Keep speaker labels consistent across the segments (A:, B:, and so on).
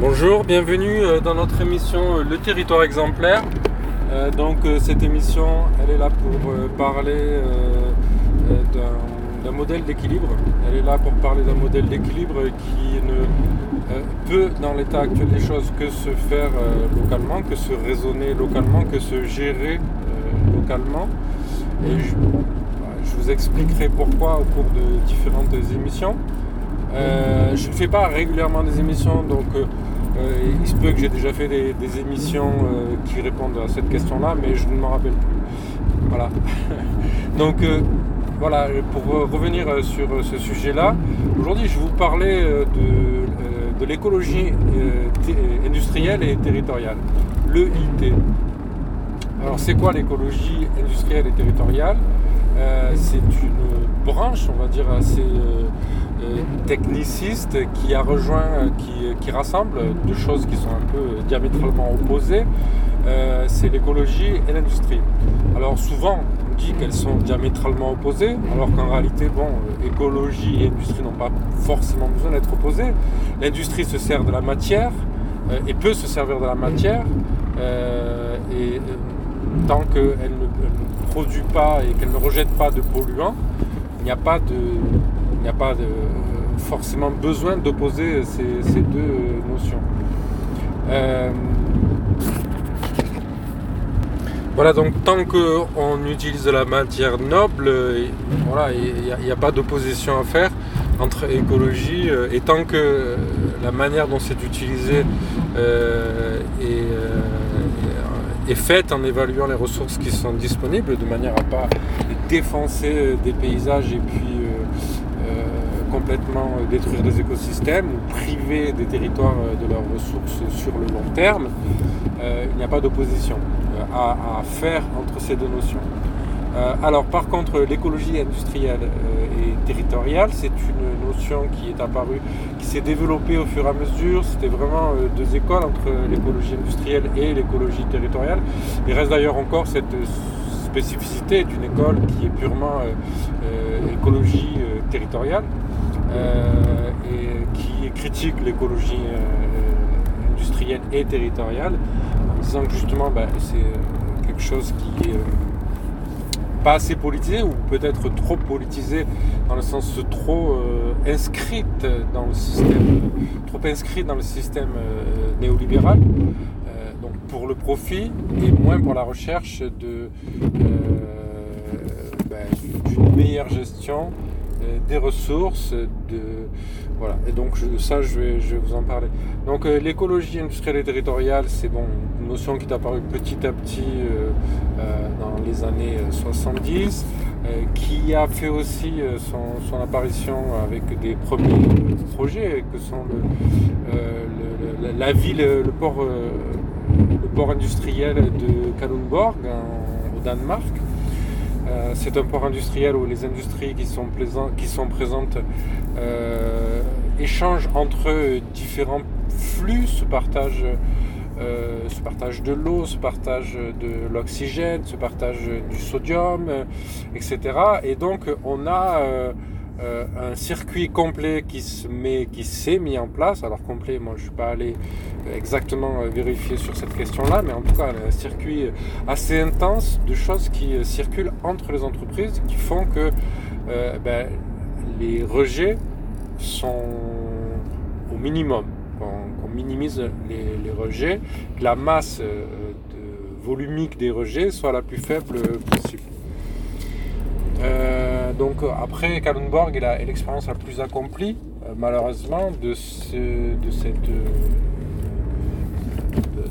A: Bonjour, bienvenue euh, dans notre émission euh, Le territoire exemplaire. Euh, donc cette émission, elle est là pour parler d'un modèle d'équilibre. Elle est là pour parler d'un modèle d'équilibre qui ne peut, dans l'état actuel des choses, que se faire localement, que se raisonner localement, que se gérer localement. Et je, je, vous expliquerai pourquoi au cours de différentes émissions. je ne fais pas régulièrement des émissions, donc il se peut que j'ai déjà fait des, émissions euh, qui répondent à cette question-là, mais je ne m'en rappelle plus. Voilà. Donc euh, voilà, pour revenir sur ce sujet-là, aujourd'hui je vous parler de, l'écologie industrielle et territoriale, l'EIT. Alors c'est quoi l'écologie industrielle et territoriale? C'est une branche, on va dire, assez euh, techniciste qui a rejoint, euh, qui, rassemble deux choses qui sont un peu diamétralement opposées, euh, c'est l'écologie et l'industrie. Alors souvent, on dit qu'elles sont diamétralement opposées, alors qu'en réalité, bon, écologie et industrie n'ont pas forcément besoin d'être opposées. L'industrie se sert de la matière et peut se servir de la matière, et tant qu'elle ne, produit pas et qu'elle ne rejette pas de polluants, il n'y a pas de, il n'y a pas de, forcément besoin d'opposer ces, deux notions. Euh, voilà, donc tant qu'on utilise de la matière noble, voilà, il n'y a, pas d'opposition à faire entre écologie euh, et tant que la manière dont c'est utilisé euh, est, est, faite en évaluant les ressources qui sont disponibles de manière à ne pas défoncer des paysages et puis euh, détruire des écosystèmes ou priver des territoires euh, de leurs ressources sur le long terme, euh, il n'y a pas d'opposition à, faire entre ces deux notions. alors par contre, l'écologie industrielle et territoriale, c'est une notion qui est apparue, qui s'est développée au fur et à mesure. C'était vraiment deux écoles entre l'écologie industrielle et l'écologie territoriale. Il reste d'ailleurs encore cette spécificité d'une école qui est purement écologie territoriale. Euh, et qui critique l'écologie euh, industrielle et territoriale en disant que justement ben, c'est euh, quelque chose qui est pas assez politisé ou peut-être trop politisé dans le sens trop inscrite dans le système trop inscrit dans le système néolibéral. Donc pour le profit et moins pour la recherche ben, d'une meilleure gestion des ressources, de voilà. Et donc ça, je vais, je vais, vous en parler. Donc euh, l'écologie industrielle et territoriale, c'est bon, une notion qui est apparue petit à petit euh, dans les années 70, qui a fait aussi son, apparition avec des premiers projets que sont le, la ville, le port, le port industriel de Kalundborg au Danemark euh, c'est un port industriel où les industries qui sont, présentes euh, échangent entre différents flux, se partagent, euh, de l'eau, se partagent de l'oxygène, se partagent du sodium, etc. Et donc on a euh, un circuit complet qui se met, qui s'est mis en place. Alors complet, moi je ne suis pas allé exactement euh, vérifier sur cette question-là, mais en tout cas un circuit assez intense de choses qui euh, circulent entre les entreprises, qui font que ben, les rejets sont au minimum, qu'on minimise les, rejets, que la masse volumique des rejets soit la plus faible possible. Euh, donc après, Kalundborg est l'expérience la plus accomplie, euh, malheureusement, de, cette euh,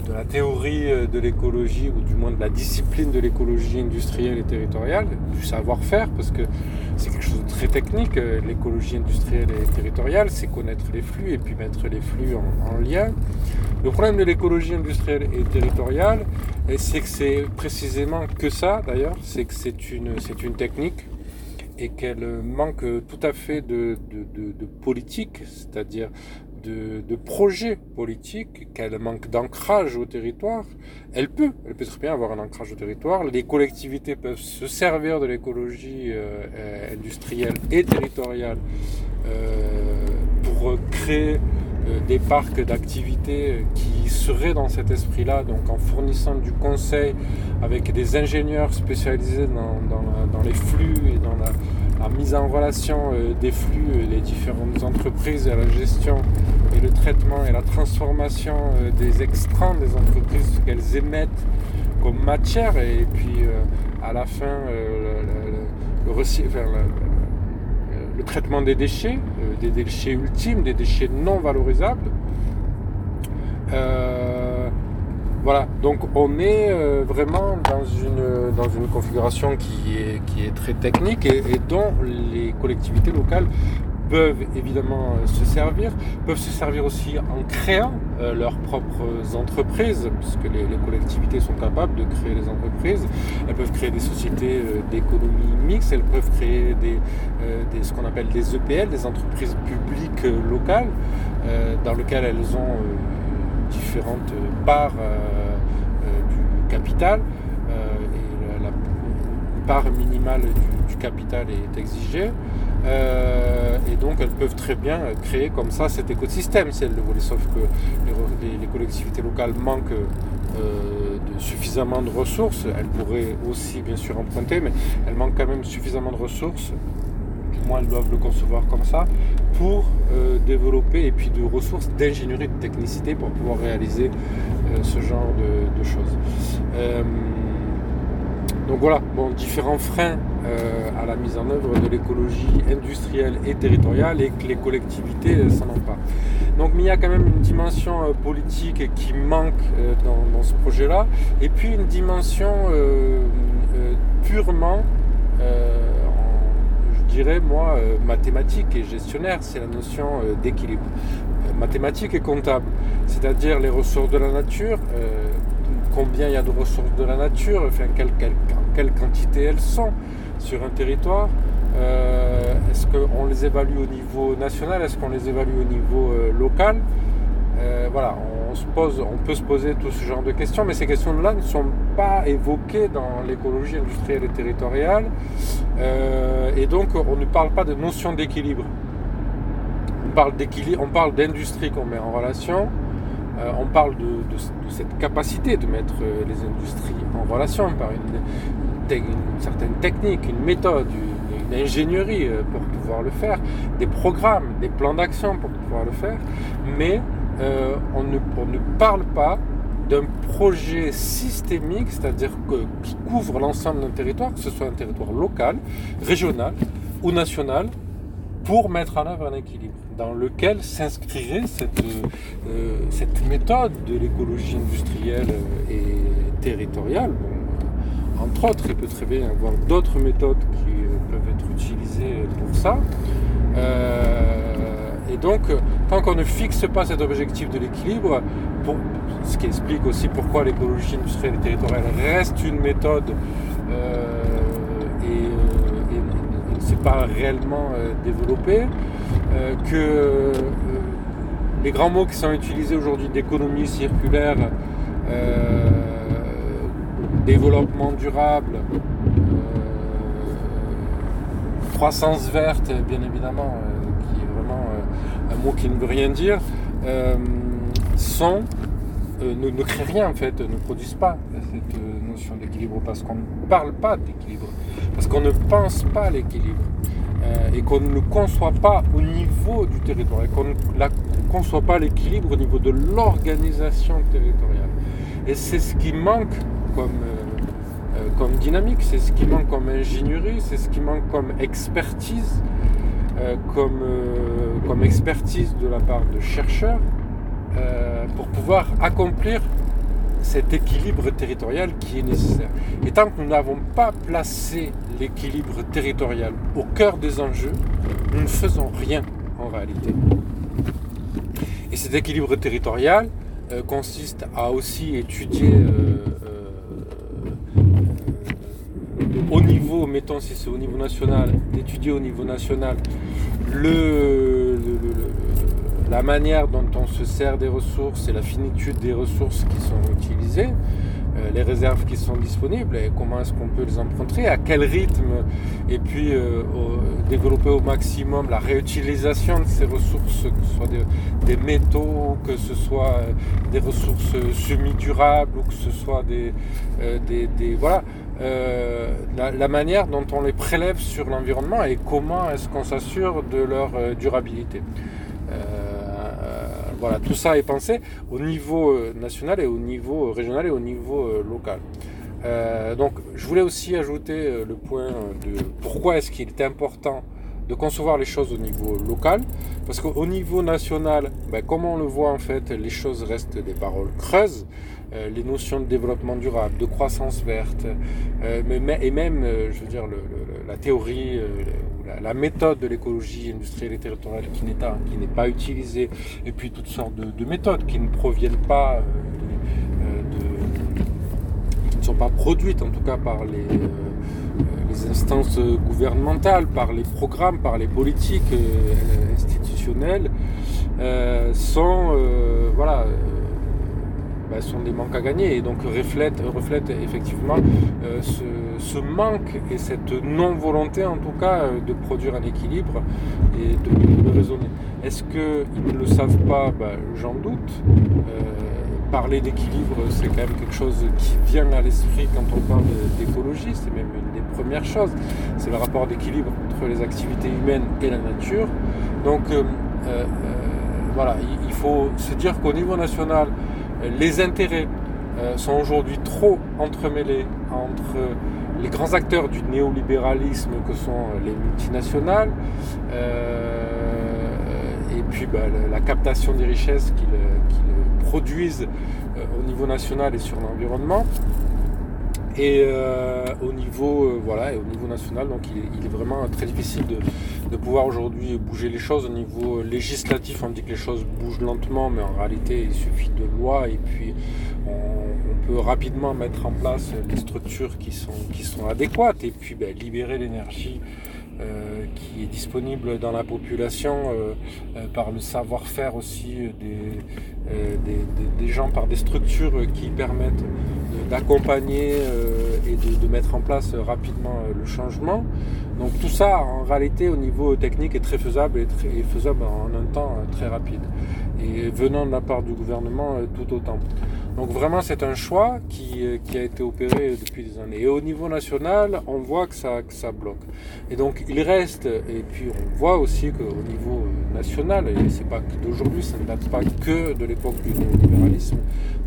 A: de, la théorie de l'écologie, ou du moins de la discipline de l'écologie industrielle et territoriale, du savoir-faire, parce que c'est quelque chose de très technique, l'écologie industrielle et territoriale, c'est connaître les flux et puis mettre les flux en, en lien. Le problème de l'écologie industrielle et territoriale, c'est que c'est précisément que ça d'ailleurs, c'est que c'est une, une technique et qu'elle manque tout à fait de, politique, c'est-à-dire de, de projet politique, qu'elle manque d'ancrage au territoire. Elle peut, elle peut très bien avoir un ancrage au territoire. Les collectivités peuvent se servir de l'écologie euh, industrielle et territoriale euh, pour créer des parcs d'activités qui seraient dans cet esprit-là, donc en fournissant du conseil avec des ingénieurs spécialisés dans, les flux et dans la, mise en relation des flux, les différentes entreprises et la gestion et le traitement et la transformation des extrants des entreprises qu'elles émettent comme matière. Et puis à la fin le, le, traitement des déchets, euh, des déchets ultimes, des déchets non valorisables. Euh, voilà, donc on est euh, vraiment dans une, dans une configuration qui est, qui est très technique et dont les collectivités locales peuvent évidemment euh, se servir, peuvent se servir aussi en créant euh, leurs propres entreprises, puisque les, collectivités sont capables de créer des entreprises. Elles peuvent créer des sociétés euh, d'économie mixte, elles peuvent créer des, ce qu'on appelle des EPL, des entreprises publiques locales, dans lesquelles elles ont différentes parts du capital. et la, part minimale du capital est exigée. Euh, et donc elles peuvent très bien créer comme ça cet écosystème si elles le voulaient, sauf que les, collectivités locales manquent euh, de suffisamment de ressources. Elles pourraient aussi bien sûr emprunter, mais elles manquent quand même suffisamment de ressources, du moins elles doivent le concevoir comme ça, pour euh, développer et puis de ressources d'ingénierie, de technicité pour pouvoir réaliser ce genre de, de choses. Donc voilà, bon, différents freins euh, à la mise en œuvre de l'écologie industrielle et territoriale et que les collectivités s'en ont pas. Donc il y a quand même une dimension euh, politique qui manque euh, dans, ce projet-là et puis une dimension purement, je dirais moi, mathématique et gestionnaire, c'est la notion d'équilibre. mathématique et comptable, c'est-à-dire les ressources de la nature, combien il y a de ressources de la nature, enfin, quelle, quantité elles sont, sur un territoire. Euh, est-ce qu'on les évalue au niveau national Est-ce qu'on les évalue au niveau euh, local euh, Voilà, on, on peut se poser tout ce genre de questions, mais ces questions-là ne sont pas évoquées dans l'écologie industrielle et territoriale. et donc, on ne parle pas de notion d'équilibre. On parle d'équilibre, on parle d'industrie qu'on met en relation. On parle de, cette capacité de mettre les industries en relation par une, certaine technique, une méthode, une, ingénierie euh, pour pouvoir le faire, des programmes, des plans d'action pour pouvoir le faire, mais euh, on, ne, ne, parle pas d'un projet systémique, c'est-à-dire qui couvre l'ensemble d'un territoire, que ce soit un territoire local, régional ou national, pour mettre en œuvre un équilibre dans lequel s'inscrirait cette, euh, cette méthode de l'écologie industrielle et territoriale entre autres, il peut très bien y avoir d'autres méthodes qui euh, peuvent être utilisées pour ça. Euh, et donc, tant qu'on ne fixe pas cet objectif de l'équilibre, ce qui explique aussi pourquoi l'écologie industrielle et territoriale reste une méthode pas réellement développée, que les grands mots qui sont utilisés aujourd'hui d'économie circulaire, développement durable, euh, croissance verte, bien évidemment, euh, qui est vraiment euh, un mot qui ne veut rien dire, sont, ne, ne, créent rien en fait, ne produisent pas cette notion d'équilibre parce qu'on ne parle pas d'équilibre, parce qu'on ne pense pas l'équilibre. et qu'on ne conçoit pas au niveau du territoire, et qu'on ne conçoit pas l'équilibre au niveau de l'organisation territoriale. Et c'est ce qui manque comme, euh, comme dynamique, c'est ce qui manque comme ingénierie, c'est ce qui manque comme expertise, euh, euh, comme expertise de la part de chercheurs pour pouvoir accomplir cet équilibre territorial qui est nécessaire. Et tant que nous n'avons pas placé l'équilibre territorial au cœur des enjeux, nous ne faisons rien en réalité. Et cet équilibre territorial consiste à aussi étudier au niveau, mettons si c'est au niveau national, d'étudier au niveau national le, la manière dont on se sert des ressources et la finitude des ressources qui sont utilisées, euh, les réserves qui sont disponibles et comment est-ce qu'on peut les emprunter, à quel rythme, et puis euh, développer au maximum la réutilisation de ces ressources, que ce soit des, métaux, que ce soit euh, des ressources semi-durables ou que ce soit des, des, voilà. la, manière dont on les prélève sur l'environnement et comment est-ce qu'on s'assure de leur durabilité. Voilà, tout ça est pensé au niveau euh, national et au niveau euh, régional et au niveau euh, local. donc, je voulais aussi ajouter le point de pourquoi est-ce qu'il est important de concevoir les choses au niveau local, parce qu'au niveau national, ben, comme on le voit en fait, les choses restent des paroles creuses. les notions de développement durable, de croissance verte, et même, je veux dire, la théorie la, méthode de l'écologie industrielle et territoriale qui n'est pas, utilisée, et puis toutes sortes de, méthodes qui ne proviennent pas, euh, euh, qui ne sont pas produites en tout cas par les, euh, instances gouvernementales, par les programmes, par les politiques institutionnelles, sont voilà bah, sont des manques à gagner et donc reflètent, reflète effectivement euh, ce, manque et cette non-volonté en tout cas euh, de produire un équilibre et de, raisonner. Est-ce qu'ils ne le savent pas? Bah, J'en doute. Euh, parler d'équilibre, c'est quand même quelque chose qui vient à l'esprit quand on parle d'écologie, c'est même une des premières choses. C'est le rapport d'équilibre entre les activités humaines et la nature. Donc voilà, il faut se dire qu'au niveau national, les intérêts euh, sont aujourd'hui trop entremêlés entre les grands acteurs du néolibéralisme que sont les multinationales euh, et puis bah, la captation des richesses qu'ils produisent euh, au niveau national et sur l'environnement. Et au niveau voilà, et au niveau national, donc il est, vraiment très difficile de, de pouvoir aujourd'hui bouger les choses. Au niveau législatif, on dit que les choses bougent lentement, mais en réalité, il suffit de lois et puis on, peut rapidement mettre en place les structures qui sont, qui sont adéquates et puis ben, libérer l'énergie. Euh, qui est disponible dans la population euh, euh, par le savoir-faire aussi des, des, gens, par des structures qui permettent d'accompagner et de, mettre en place rapidement le changement. Donc tout ça, en réalité, au niveau technique, est très faisable et, faisable en un temps euh, très rapide. Et venant de la part du gouvernement, euh, tout autant. Donc vraiment, c'est un choix qui, euh, qui, a été opéré depuis des années. Et au niveau national, on voit que ça, que ça bloque. Et donc il reste, et puis on voit aussi qu'au niveau national, et c'est pas d'aujourd'hui, ça ne date pas que de l'époque du néolibéralisme,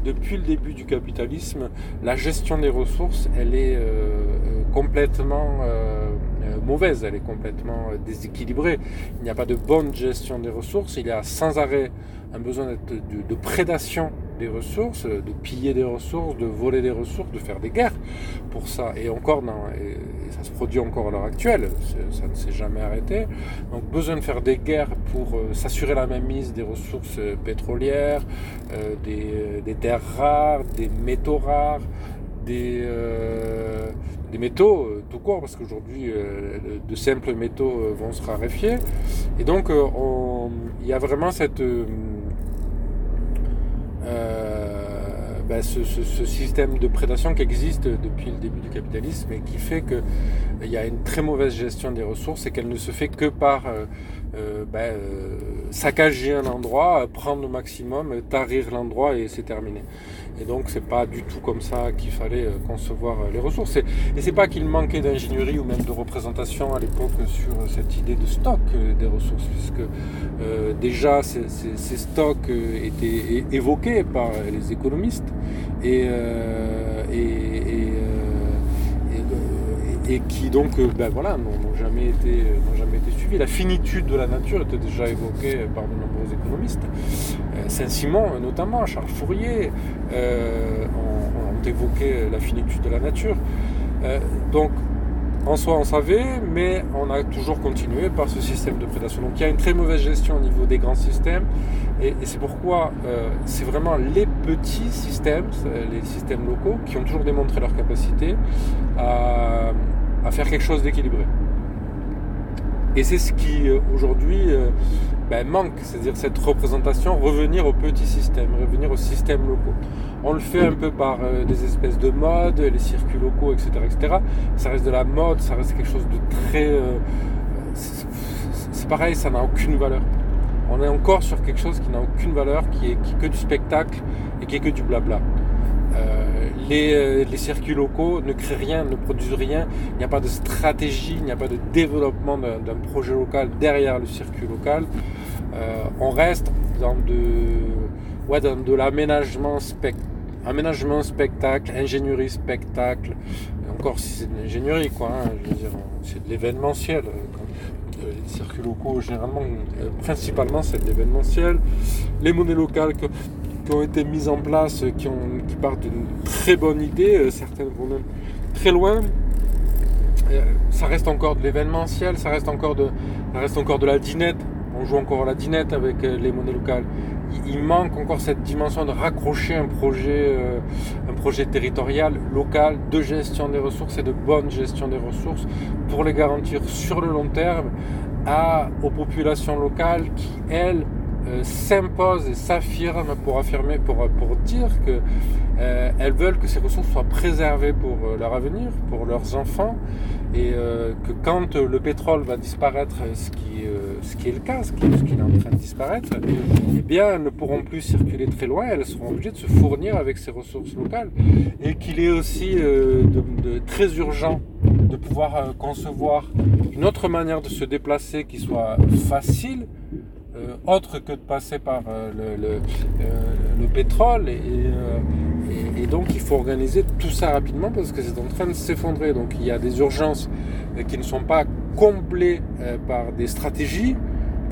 A: depuis le début du capitalisme, la gestion des ressources, elle est complètement mauvaise, elle est complètement euh, déséquilibrée. Il n'y a pas de bonne gestion des ressources, il y a sans arrêt un besoin de, prédation des ressources, de piller des ressources, de voler des ressources, de faire des guerres pour ça. Et encore, et, ça se produit encore à l'heure actuelle, ça ne s'est jamais arrêté. Donc besoin de faire des guerres pour euh, s'assurer la mainmise des ressources euh, pétrolières, des, des, terres rares, des métaux rares, des des métaux euh, tout court, parce qu'aujourd'hui, euh, de simples métaux euh, vont se raréfier. Et donc, il y a vraiment cette, ben, ce, système de prédation qui existe depuis le début du capitalisme et qui fait qu'il y a une très mauvaise gestion des ressources et qu'elle ne se fait que par ben, saccager un endroit, prendre le maximum, tarir l'endroit et c'est terminé. Et donc c'est pas du tout comme ça qu'il fallait euh, concevoir euh, les ressources. Et, c'est pas qu'il manquait d'ingénierie ou même de représentation à l'époque sur cette idée de stock euh, des ressources, puisque déjà ces, stocks étaient évoqués par les économistes et, qui donc ben voilà, n'ont jamais, été, jamais été suivis. La finitude de la nature était déjà évoquée par de nombreux économistes. Saint-Simon notamment, Charles Fourier, euh, ont, évoqué la finitude de la nature. Euh, donc, en soi, on savait, mais on a toujours continué par ce système de prédation. Donc, il y a une très mauvaise gestion au niveau des grands systèmes, et, c'est pourquoi euh, c'est vraiment les petits systèmes, les systèmes locaux, qui ont toujours démontré leur capacité à, faire quelque chose d'équilibré. Et c'est ce qui aujourd'hui ben, manque, c'est-à-dire cette représentation, revenir au petit système, revenir aux systèmes locaux. On le fait un peu par euh, des espèces de modes, les circuits locaux, etc., etc. Ça reste de la mode, ça reste quelque chose de très... Euh, c'est pareil, ça n'a aucune valeur. On est encore sur quelque chose qui n'a aucune valeur, qui est, qui que du spectacle et qui est que du blabla. Euh, les, les, circuits locaux ne créent rien, ne produisent rien. Il n'y a pas de stratégie, il n'y a pas de développement d'un projet local derrière le circuit local. Euh, on reste dans de, ouais, dans de l'aménagement spectacle aménagement spectacle, ingénierie spectacle, encore si c'est de l'ingénierie quoi, hein, c'est de l'événementiel. Euh, les circuits locaux généralement, euh, principalement c'est de l'événementiel. Les monnaies locales ont été mises en place, qui, ont, qui partent d'une très bonne idée, certaines vont même très loin. Ça reste encore de l'événementiel, ça reste encore de, reste encore de la dinette on joue encore à la dinette avec euh, les monnaies locales. Il, manque encore cette dimension de raccrocher un projet, euh, un projet territorial, local, de gestion des ressources et de bonne gestion des ressources pour les garantir sur le long terme aux populations locales qui, elles, euh, s'imposent et s'affirment pour affirmer, pour, pour dire que elles veulent que ces ressources soient préservées pour leur avenir, pour leurs enfants, et que quand le pétrole va disparaître, ce qui ce qui est le cas, ce qui, est en train de disparaître, eh bien, elles ne pourront plus circuler très loin, elles seront obligées de se fournir avec ces ressources locales. Et qu'il est aussi euh, de, très urgent de pouvoir euh, concevoir une autre manière de se déplacer qui soit facile, euh, autre que de passer par le, pétrole. Et, donc, il faut organiser tout ça rapidement parce que c'est en train de s'effondrer. Donc, il y a des urgences qui ne sont pas comblé euh, par des stratégies.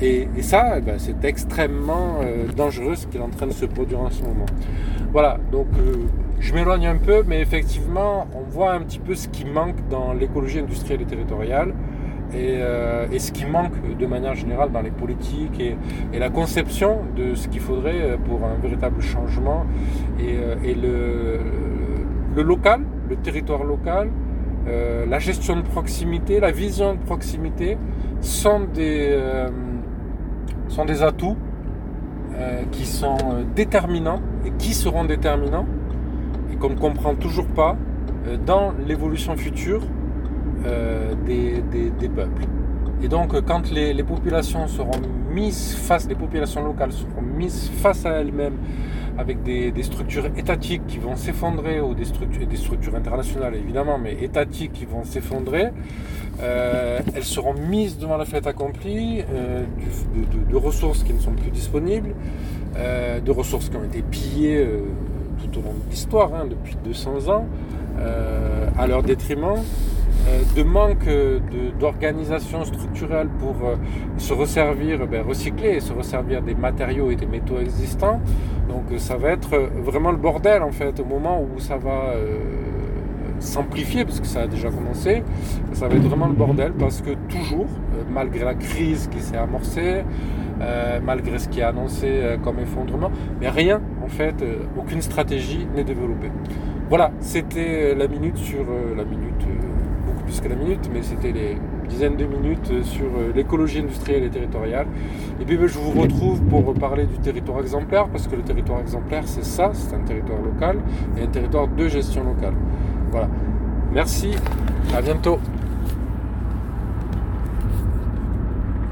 A: Et, ça, eh ben, c'est extrêmement euh, dangereux ce qui est en train de se produire en ce moment. Voilà, donc euh, je m'éloigne un peu, mais effectivement, on voit un petit peu ce qui manque dans l'écologie industrielle et territoriale. Et, ce qui manque de manière générale dans les politiques et, la conception de ce qu'il faudrait pour un véritable changement et, le, le, local, le territoire local, euh, la gestion de proximité, la vision de proximité sont des, euh, sont des atouts euh, qui sont déterminants et qui seront déterminants et qu'on ne comprend toujours pas dans l'évolution future des, des, peuples. Et donc quand les, populations seront mises face, les populations locales seront mises face à elles-mêmes avec des, structures étatiques qui vont s'effondrer, ou des structures, internationales évidemment, mais étatiques qui vont s'effondrer. Euh, elles seront mises devant la fête accomplie euh, de, ressources qui ne sont plus disponibles, euh, de ressources qui ont été pillées tout au long de l'histoire, hein, depuis 200 ans, à leur détriment. Euh, de manque d'organisation structurelle pour euh, se resservir, ben, recycler et se resservir des matériaux et des métaux existants. Donc euh, ça va être vraiment le bordel en fait au moment où ça va s'amplifier, parce que ça a déjà commencé, ça va être vraiment le bordel parce que toujours, malgré la crise qui s'est amorcée, malgré ce qui est annoncé comme effondrement, mais rien en fait, aucune stratégie n'est développée. Voilà, c'était la minute sur la minute plus la minute, mais c'était les dizaines de minutes sur euh, l'écologie industrielle et territoriale. Et puis ben, je vous retrouve pour parler du territoire exemplaire, parce que le territoire exemplaire, c'est ça, c'est un territoire local et un territoire de gestion locale. Voilà. Merci, à bientôt.